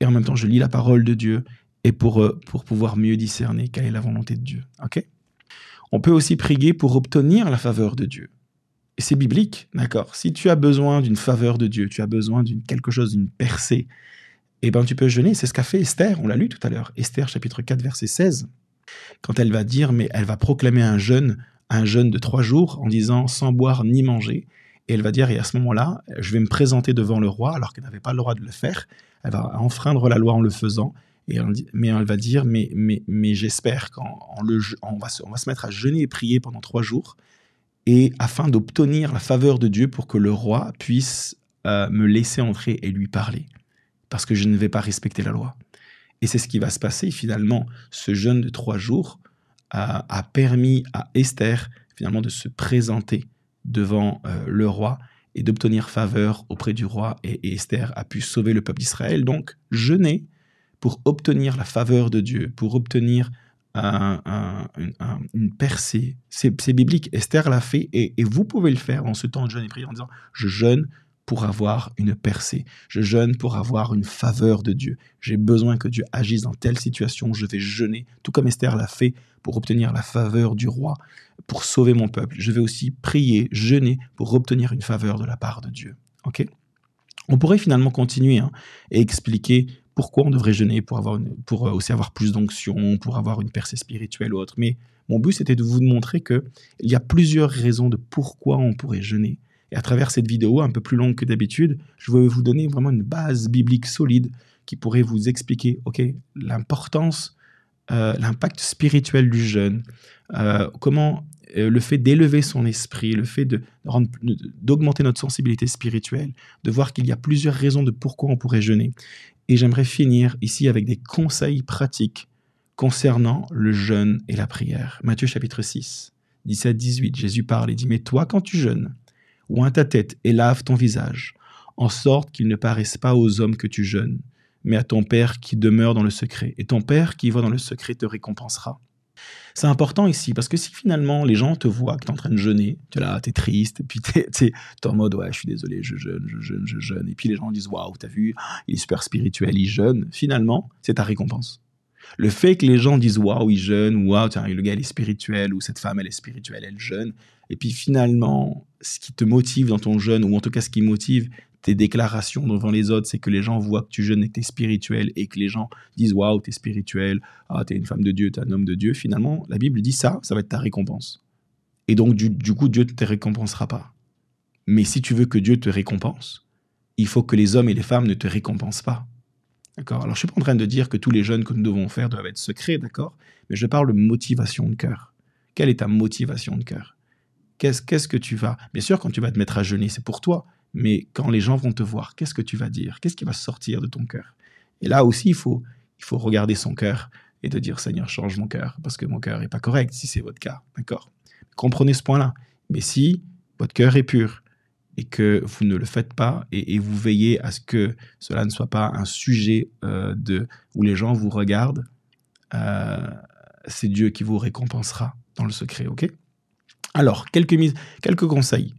Et en même temps, je lis la parole de Dieu et pour, euh, pour pouvoir mieux discerner quelle est la volonté de Dieu. On peut aussi prier pour obtenir la faveur de Dieu. Et c'est biblique, d'accord Si tu as besoin d'une faveur de Dieu, tu as besoin d'une quelque chose, d'une percée, eh ben tu peux jeûner. C'est ce qu'a fait Esther, on l'a lu tout à l'heure. Esther chapitre 4 verset 16. Quand elle va dire, mais elle va proclamer un jeûne, un jeûne de trois jours en disant sans boire ni manger. Et elle va dire, et à ce moment-là, je vais me présenter devant le roi alors qu'elle n'avait pas le droit de le faire. Elle va enfreindre la loi en le faisant. Et mais elle va dire, mais, mais, mais j'espère qu'on on va, on va se mettre à jeûner et prier pendant trois jours et afin d'obtenir la faveur de Dieu pour que le roi puisse euh, me laisser entrer et lui parler, parce que je ne vais pas respecter la loi. Et c'est ce qui va se passer finalement. Ce jeûne de trois jours a, permis à Esther finalement de se présenter devant euh, le roi et d'obtenir faveur auprès du roi. Et, Esther a pu sauver le peuple d'Israël. Donc jeûner pour obtenir la faveur de Dieu, pour obtenir une percée. C'est biblique. Esther l'a fait et, vous pouvez le faire en ce temps de jeûne et prière en disant Je jeûne pour avoir une percée. Je jeûne pour avoir une faveur de Dieu. J'ai besoin que Dieu agisse dans telle situation. Je vais jeûner, tout comme Esther l'a fait pour obtenir la faveur du roi, pour sauver mon peuple. Je vais aussi prier, jeûner pour obtenir une faveur de la part de Dieu. Ok? On pourrait finalement continuer hein, et expliquer pourquoi on devrait jeûner pour, avoir pour euh, aussi avoir plus d'onction, pour avoir une percée spirituelle ou autre. Mais mon but, c'était de vous montrer qu'il y a plusieurs raisons de pourquoi on pourrait jeûner. Et à travers cette vidéo, un peu plus longue que d'habitude, je vais vous donner vraiment une base biblique solide qui pourrait vous expliquer ok, l'importance, euh, l'impact spirituel du jeûne, euh, comment le fait d'élever son esprit, le fait d'augmenter notre sensibilité spirituelle, de voir qu'il y a plusieurs raisons de pourquoi on pourrait jeûner Et j'aimerais finir ici avec des conseils pratiques concernant le jeûne et la prière. Matthieu chapitre 6, 17-18, Jésus parle et dit, Mais toi, quand tu jeûnes, oins ta tête et lave ton visage, en sorte qu'il ne paraisse pas aux hommes que tu jeûnes, mais à ton Père qui demeure dans le secret. Et ton Père qui va dans le secret te récompensera. C'est important ici parce que si finalement les gens te voient que tu es en train de jeûner, tu es là, tu es triste, et puis tu es, en mode ouais, je suis désolé, je jeûne, je jeûne, je jeûne, et puis les gens disent waouh, t'as vu, il est super spirituel, il jeûne, finalement, c'est ta récompense. Le fait que les gens disent waouh, il jeûne, ou waouh, le gars il est spirituel, ou cette femme elle est spirituelle, elle jeûne, et puis finalement, ce qui te motive dans ton jeûne, ou en tout cas ce qui motive tes déclarations devant les autres, c'est que les gens voient que tu jeûnes et que tu es spirituel et que les gens disent waouh, tu es spirituel, ah, tu es une femme de Dieu, tu es un homme de Dieu. Finalement, la Bible dit ça, ça va être ta récompense. Et donc, du, du coup, Dieu ne te récompensera pas. Mais si tu veux que Dieu te récompense, il faut que les hommes et les femmes ne te récompensent pas. D'accord? Alors, je suis pas en train de dire que tous les jeûnes que nous devons faire doivent être secrets, d'accord? Mais je parle de motivation de cœur. Quelle est ta motivation de cœur? Qu'est-ce qu'est-ce que tu vas? Bien sûr, quand tu vas te mettre à jeûner, c'est pour toi. Mais quand les gens vont te voir, qu'est-ce que tu vas dire? Qu'est-ce qui va sortir de ton cœur? Et là aussi, il faut, il faut regarder son cœur et de dire Seigneur, change mon cœur, parce que mon cœur n'est pas correct, si c'est votre cas. D'accord? Comprenez ce point-là. Mais si votre cœur est pur et que vous ne le faites pas et, vous veillez à ce que cela ne soit pas un sujet euh, de, où les gens vous regardent, euh, c'est Dieu qui vous récompensera dans le secret, ok? Alors, quelques conseils.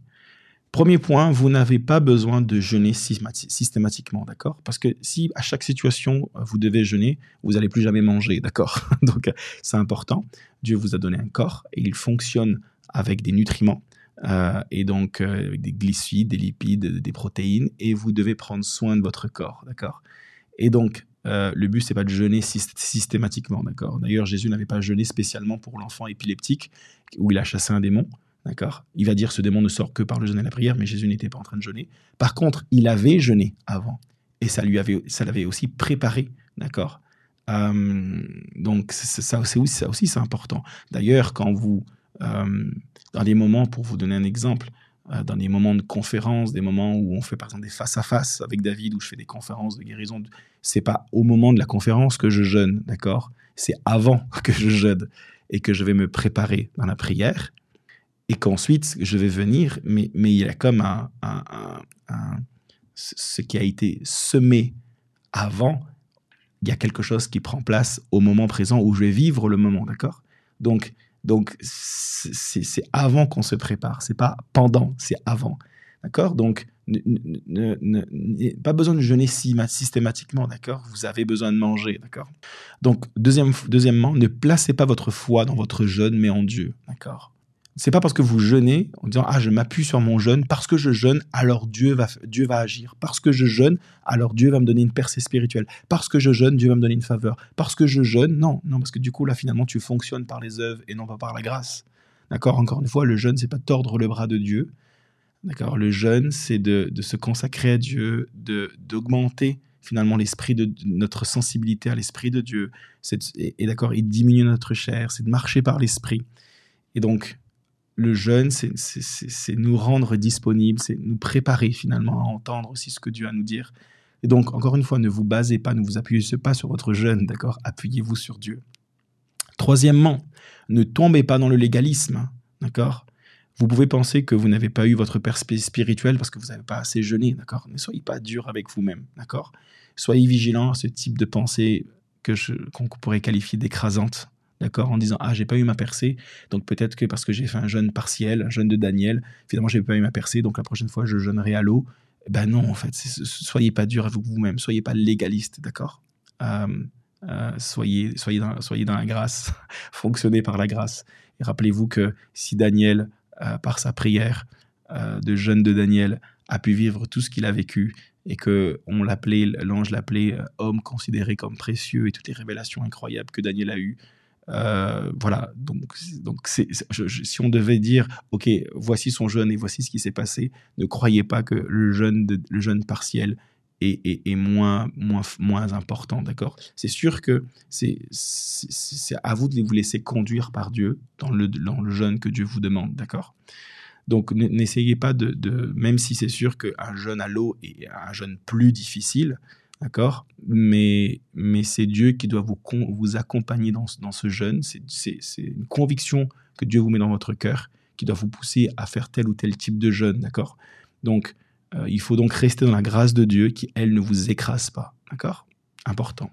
Premier point, vous n'avez pas besoin de jeûner systématiquement, d'accord? Parce que si à chaque situation vous devez jeûner, vous n'allez plus jamais manger, d'accord? Donc c'est important. Dieu vous a donné un corps et il fonctionne avec des nutriments euh, et donc euh, avec des glycides, des lipides, des protéines et vous devez prendre soin de votre corps, d'accord? Et donc euh, le but c'est pas de jeûner systématiquement, d'accord? D'ailleurs Jésus n'avait pas jeûné spécialement pour l'enfant épileptique où il a chassé un démon. D'accord Il va dire ce démon ne sort que par le jeûne et la prière, mais Jésus n'était pas en train de jeûner. Par contre, il avait jeûné avant. Et ça lui avait, ça l'avait aussi préparé. D'accord euh, Donc, ça, aussi, ça aussi, c'est important. D'ailleurs, quand vous, euh, dans des moments, pour vous donner un exemple, euh, dans des moments de conférence, des moments où on fait par exemple des face-à-face avec David, où je fais des conférences de guérison, c'est pas au moment de la conférence que je jeûne, d'accord? C'est avant que je jeûne et que je vais me préparer dans la prière et qu'ensuite je vais venir, mais, mais il y a comme un, ce qui a été semé avant, il y a quelque chose qui prend place au moment présent où je vais vivre le moment, d'accord? Donc, donc c'est avant qu'on se prépare, c'est pas pendant, c'est avant, d'accord? Donc, pas besoin de jeûner systématiquement, d'accord? Vous avez besoin de manger, d'accord? Donc, deuxième, deuxièmement, ne placez pas votre foi dans votre jeûne, mais en Dieu, d'accord? C'est pas parce que vous jeûnez en disant ah je m'appuie sur mon jeûne parce que je jeûne alors Dieu va Dieu va agir. Parce que je jeûne alors Dieu va me donner une percée spirituelle. Parce que je jeûne Dieu va me donner une faveur. Parce que je jeûne non non parce que du coup là finalement tu fonctionnes par les œuvres et non pas par la grâce. D'accord? Encore une fois le jeûne c'est pas tordre le bras de Dieu. D'accord? Le jeûne c'est de, se consacrer à Dieu de d'augmenter finalement l'esprit de, notre sensibilité à l'esprit de Dieu. Et d'accord? Il diminue notre chair. C'est de marcher par l'esprit. Et donc le jeûne, c'est nous rendre disponibles, c'est nous préparer finalement à entendre aussi ce que Dieu a à nous dire. Et donc, encore une fois, ne vous basez pas, ne vous appuyez pas sur votre jeûne, d'accord? Appuyez-vous sur Dieu. Troisièmement, ne tombez pas dans le légalisme, d'accord? Vous pouvez penser que vous n'avez pas eu votre perspective spirituelle parce que vous n'avez pas assez jeûné, d'accord? Ne soyez pas dur avec vous-même, d'accord? Soyez vigilant à ce type de pensée que qu'on pourrait qualifier d'écrasante, d'accord, en disant ah j'ai pas eu ma percée, donc peut-être que parce que j'ai fait un jeûne partiel, un jeûne de Daniel, finalement j'ai pas eu ma percée, donc la prochaine fois je jeûnerai à l'eau. Ben non, en fait, soyez pas dur avec vous-même, soyez pas légaliste, d'accord? Euh, euh, soyez, soyez, dans, la grâce, fonctionnez par la grâce. Et rappelez-vous que si Daniel, euh, par sa prière de jeûne de Daniel, a pu vivre tout ce qu'il a vécu et que on l'appelait, l'ange l'appelait homme considéré comme précieux et toutes les révélations incroyables que Daniel a eues, euh, voilà, donc, donc si on devait dire, OK, voici son jeûne et voici ce qui s'est passé, ne croyez pas que le jeûne, le jeûne partiel est, est, moins, moins, moins important, d'accord? C'est sûr que c'est à vous de vous laisser conduire par Dieu dans le, dans le jeûne que Dieu vous demande, d'accord? Donc n'essayez pas de, de, même si c'est sûr qu'un jeûne à l'eau est un jeûne plus difficile, d'accord? Mais, mais c'est Dieu qui doit vous, vous accompagner dans, dans ce jeûne. C'est une conviction que Dieu vous met dans votre cœur qui doit vous pousser à faire tel ou tel type de jeûne, d'accord? Donc, euh, il faut donc rester dans la grâce de Dieu qui, elle, ne vous écrase pas, d'accord? Important.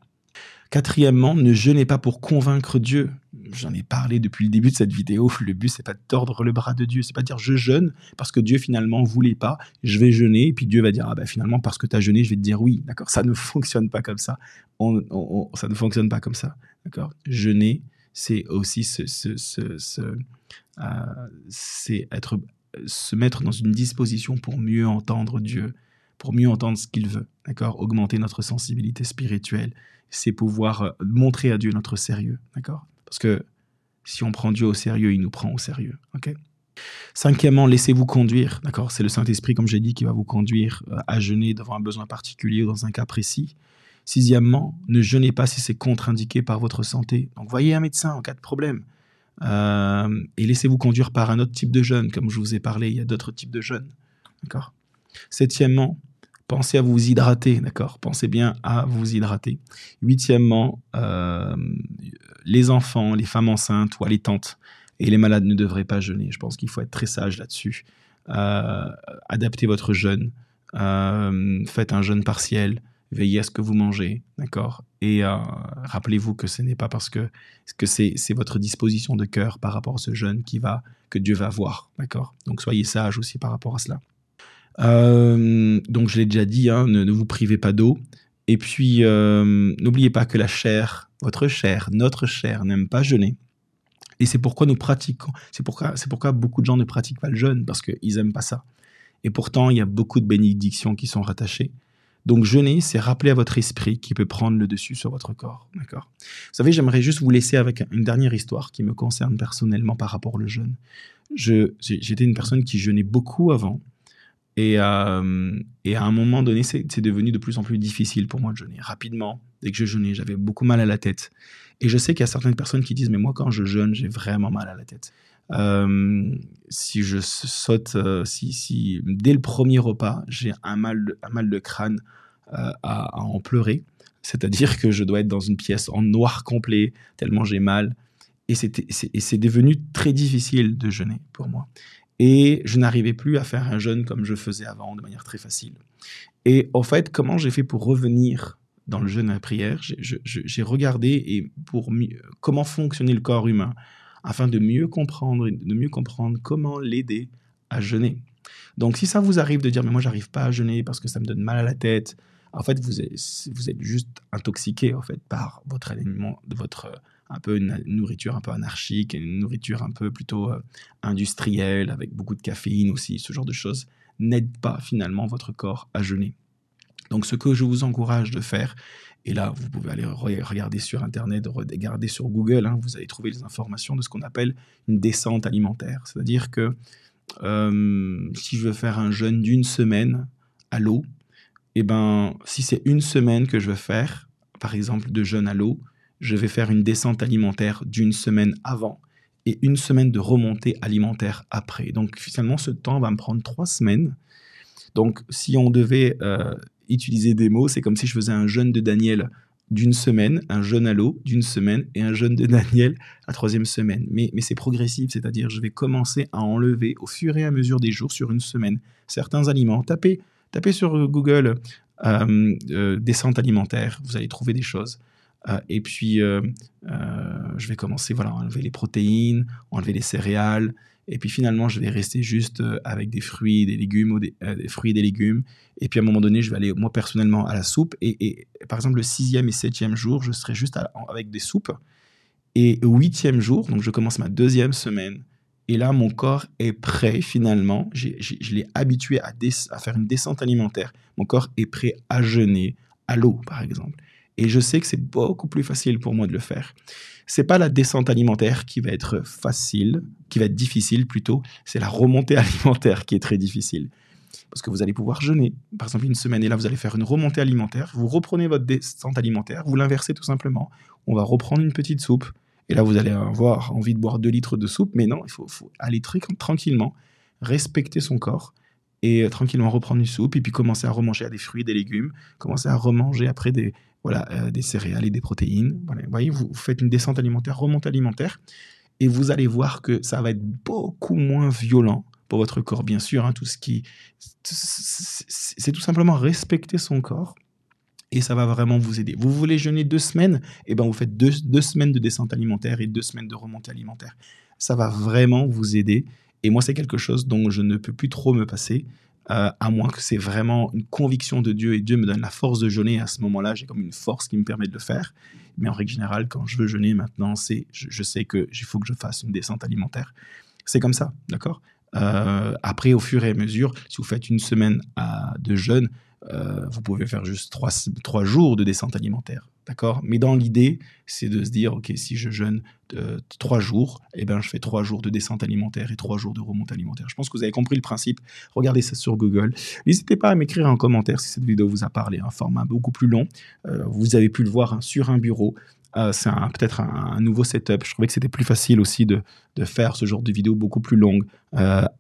Quatrièmement, ne jeûnez pas pour convaincre Dieu. J'en ai parlé depuis le début de cette vidéo. Le but, c'est pas de tordre le bras de Dieu. C'est pas de dire je jeûne parce que Dieu finalement voulait pas. Je vais jeûner. Et puis Dieu va dire ah ben finalement parce que tu as jeûné, je vais te dire oui. D'accord? Ça ne fonctionne pas comme ça. ça ne fonctionne pas comme ça. D'accord? Jeûner, c'est aussi euh, c'est être, se mettre dans une disposition pour mieux entendre Dieu, pour mieux entendre ce qu'il veut. D'accord? Augmenter notre sensibilité spirituelle c'est pouvoir euh, montrer à Dieu notre sérieux, d'accord? Parce que si on prend Dieu au sérieux, il nous prend au sérieux, ok? Cinquièmement, laissez-vous conduire, d'accord? C'est le Saint-Esprit, comme j'ai dit, qui va vous conduire euh, à jeûner devant un besoin particulier ou dans un cas précis. Sixièmement, ne jeûnez pas si c'est contre-indiqué par votre santé. Donc voyez un médecin en cas de problème. Euh, et laissez-vous conduire par un autre type de jeûne, comme je vous ai parlé, il y a d'autres types de jeûnes. D'accord? Septièmement, Pensez à vous hydrater, d'accord? Pensez bien à vous hydrater. Huitièmement, euh, les enfants, les femmes enceintes ou allaitantes et les malades ne devraient pas jeûner. Je pense qu'il faut être très sage là-dessus. Euh, adaptez votre jeûne. Euh, faites un jeûne partiel. Veillez à ce que vous mangez, d'accord? Et rappelez-vous que ce n'est pas parce que, que c'est, votre disposition de cœur par rapport à ce jeûne qui va, que Dieu va voir, d'accord? Donc soyez sage aussi par rapport à cela. Euh, donc je l'ai déjà dit, hein, ne, vous privez pas d'eau. Et puis, euh, n'oubliez pas que la chair, votre chair, notre chair n'aime pas jeûner. Et c'est pourquoi nous pratiquons. C'est pourquoi, c'est pourquoi beaucoup de gens ne pratiquent pas le jeûne, parce qu'ils n'aiment pas ça. Et pourtant, il y a beaucoup de bénédictions qui sont rattachées. Donc jeûner, c'est rappeler à votre esprit qui peut prendre le dessus sur votre corps. D'accord? Vous savez, j'aimerais juste vous laisser avec une dernière histoire qui me concerne personnellement par rapport au jeûne. j'étais une personne qui jeûnait beaucoup avant. Euh, et, à un moment donné, c'est devenu de plus en plus difficile pour moi de jeûner. Rapidement, dès que je jeûnais, j'avais beaucoup mal à la tête. Et je sais qu'il y a certaines personnes qui disent, mais moi, quand je jeûne, j'ai vraiment mal à la tête. Euh, si je saute, euh, si, dès le premier repas, j'ai un mal, de, un mal de crâne à, en pleurer, c'est-à-dire que je dois être dans une pièce en noir complet, tellement j'ai mal. Et c'est devenu très difficile de jeûner pour moi et je n'arrivais plus à faire un jeûne comme je faisais avant de manière très facile. Et en fait, comment j'ai fait pour revenir dans le jeûne à la prière? J'ai regardé et pour comment fonctionnait le corps humain afin de mieux comprendre, de mieux comprendre comment l'aider à jeûner. Donc, si ça vous arrive de dire mais moi j'arrive pas à jeûner parce que ça me donne mal à la tête, en fait vous êtes, vous êtes juste intoxiqué en fait par votre aliment, de votre un peu une nourriture un peu anarchique, une nourriture un peu plutôt euh, industrielle, avec beaucoup de caféine aussi, ce genre de choses, n'aide pas finalement votre corps à jeûner. Donc ce que je vous encourage de faire, et là vous pouvez aller regarder sur Internet, regarder sur Google, hein, vous allez trouver les informations de ce qu'on appelle une descente alimentaire. C'est-à-dire que euh, si je veux faire un jeûne d'une semaine à l'eau, et eh ben, si c'est une semaine que je veux faire, par exemple de jeûne à l'eau, je vais faire une descente alimentaire d'une semaine avant et une semaine de remontée alimentaire après. Donc finalement, ce temps va me prendre trois semaines. Donc si on devait euh, utiliser des mots, c'est comme si je faisais un jeûne de Daniel d'une semaine, un jeûne à l'eau d'une semaine et un jeûne de Daniel la troisième semaine. Mais, mais c'est progressif, c'est-à-dire je vais commencer à enlever au fur et à mesure des jours sur une semaine certains aliments. Tapez, tapez sur Google euh, euh, descente alimentaire, vous allez trouver des choses. Euh, et puis, euh, euh, je vais commencer voilà, à enlever les protéines, enlever les céréales. Et puis finalement, je vais rester juste avec des fruits, des légumes, des, fruits des légumes. Et puis à un moment donné, je vais aller moi personnellement à la soupe. Et, par exemple, le sixième et septième jour, je serai juste avec des soupes. Et huitième jour, donc je commence ma deuxième semaine. Et là, mon corps est prêt finalement. je l'ai habitué à, faire une descente alimentaire. Mon corps est prêt à jeûner à l'eau, par exemple. Et je sais que c'est beaucoup plus facile pour moi de le faire. C'est pas la descente alimentaire qui va être facile, qui va être difficile plutôt, c'est la remontée alimentaire qui est très difficile. Parce que vous allez pouvoir jeûner, par exemple une semaine, et là vous allez faire une remontée alimentaire, vous reprenez votre descente alimentaire, vous l'inversez tout simplement, on va reprendre une petite soupe, et là vous allez avoir envie de boire 2 litres de soupe, mais non, il faut, aller tranquillement, respecter son corps, et tranquillement reprendre une soupe et puis commencer à remanger des fruits, des légumes, commencer à remanger après des, voilà, des céréales et des protéines. Vous voyez, vous faites une descente alimentaire, remontée alimentaire et vous allez voir que ça va être beaucoup moins violent pour votre corps, bien sûr. Hein, tout ce qui, c'est tout simplement respecter son corps et ça va vraiment vous aider. Vous voulez jeûner deux semaines, eh ben vous faites deux, deux, semaines de descente alimentaire et deux semaines de remontée alimentaire. Ça va vraiment vous aider. Et moi, c'est quelque chose dont je ne peux plus trop me passer, euh, à moins que c'est vraiment une conviction de Dieu et Dieu me donne la force de jeûner. À ce moment-là, j'ai comme une force qui me permet de le faire. Mais en règle générale, quand je veux jeûner maintenant, c'est je, je sais qu'il faut que je fasse une descente alimentaire. C'est comme ça, d'accord? Euh, Après, au fur et à mesure, si vous faites une semaine à, de jeûne, euh, vous pouvez faire juste trois, jours de descente alimentaire. D'accord? Mais dans l'idée, c'est de se dire, OK, si je jeûne de, trois jours, eh ben, je fais trois jours de descente alimentaire et trois jours de remontée alimentaire. Je pense que vous avez compris le principe. Regardez ça sur Google. N'hésitez pas à m'écrire en commentaire si cette vidéo vous a parlé. Un format beaucoup plus long. Euh, vous avez pu le voir hein, sur un bureau. Euh, c'est peut-être un, nouveau setup. Je trouvais que c'était plus facile aussi de, faire ce genre de vidéo beaucoup plus longue,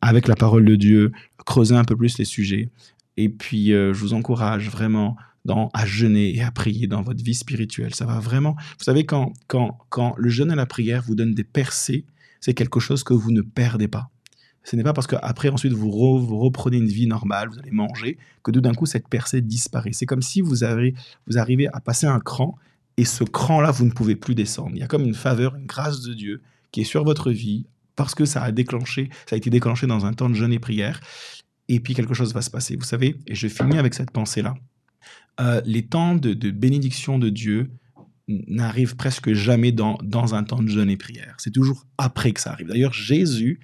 avec la parole de Dieu, creuser un peu plus les sujets. Et puis, euh, je vous encourage vraiment à jeûner et à prier dans votre vie spirituelle. Ça va vraiment. Vous savez, quand le jeûne et la prière vous donnent des percées, c'est quelque chose que vous ne perdez pas. Ce n'est pas parce qu'après, ensuite, vous, vous, reprenez une vie normale, vous allez manger, que tout d'un coup, cette percée disparaît. C'est comme si vous, avez, vous arrivez à passer un cran, et ce cran-là, vous ne pouvez plus descendre. Il y a comme une faveur, une grâce de Dieu qui est sur votre vie, parce que ça a déclenché, ça a été déclenché dans un temps de jeûne et prière et puis quelque chose va se passer. Vous savez, et je finis avec cette pensée-là. Euh, les temps de, bénédiction de Dieu n'arrivent presque jamais dans, dans un temps de jeûne et prière. C'est toujours après que ça arrive. D'ailleurs, Jésus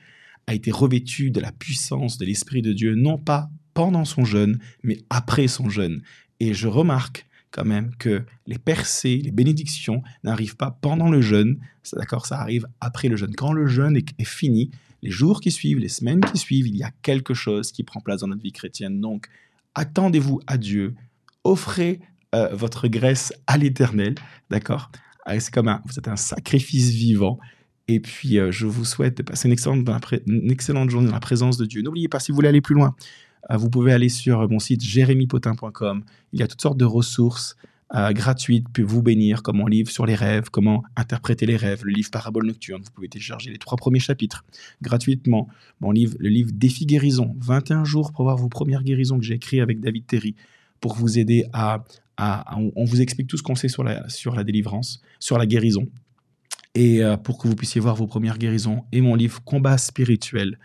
a été revêtu de la puissance de l'Esprit de Dieu, non pas pendant son jeûne, mais après son jeûne. Et je remarque quand même que les percées, les bénédictions n'arrivent pas pendant le jeûne, d'accord, ça arrive après le jeûne. Quand le jeûne est fini, les jours qui suivent, les semaines qui suivent, il y a quelque chose qui prend place dans notre vie chrétienne. Donc, attendez-vous à Dieu, offrez euh, votre graisse à l'Éternel, d'accord? C'est comme un, vous êtes un sacrifice vivant. Et puis, euh, je vous souhaite de passer une excellente, une excellente journée dans la présence de Dieu. N'oubliez pas, si vous voulez aller plus loin, euh, vous pouvez aller sur mon site jérémypotin.com. Il y a toutes sortes de ressources euh, gratuite vous bénir, comme mon livre sur les rêves, comment interpréter les rêves, le livre Parabole nocturne. Vous pouvez télécharger les trois premiers chapitres gratuitement. Mon livre, le livre Défi guérison, 21 jours pour voir vos premières guérisons que j'ai écrit avec David Terry pour vous aider à, on vous explique tout ce qu'on sait sur la, sur la délivrance, sur la guérison, et euh, pour que vous puissiez voir vos premières guérisons. Et mon livre Combat spirituel,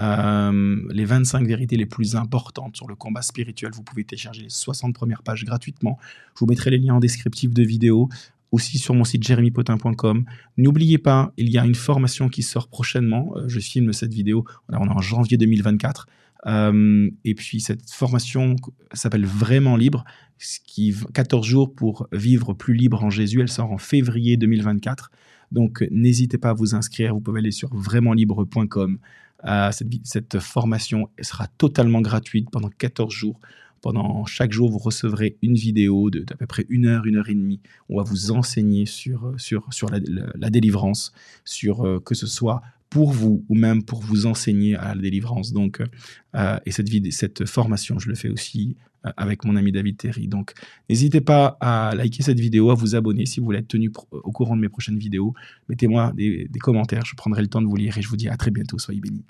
euh, les 25 vérités les plus importantes sur le combat spirituel. Vous pouvez télécharger les 60 premières pages gratuitement. Je vous mettrai les liens en descriptif de vidéo, aussi sur mon site jeremypotin.com. N'oubliez pas, il y a une formation qui sort prochainement. Euh, je filme cette vidéo, on est en janvier 2024. Euh, et puis cette formation s'appelle Vraiment Libre, ce qui 14 jours pour vivre plus libre en Jésus. Elle sort en février 2024. Donc n'hésitez pas à vous inscrire. Vous pouvez aller sur vraimontlibre.com. Euh, cette, formation sera totalement gratuite pendant 14 jours. Pendant chaque jour, vous recevrez une vidéo d'à peu près une heure, une heure et demie. On va vous enseigner sur, sur, sur la, délivrance, sur euh, que ce soit pour vous ou même pour vous enseigner à la délivrance. Donc, euh, et cette, cette formation, je le fais aussi euh, avec mon ami David Terry. Donc, n'hésitez pas à liker cette vidéo, à vous abonner si vous voulez être tenu au courant de mes prochaines vidéos. Mettez-moi des, des commentaires, je prendrai le temps de vous lire et je vous dis à très bientôt. Soyez bénis.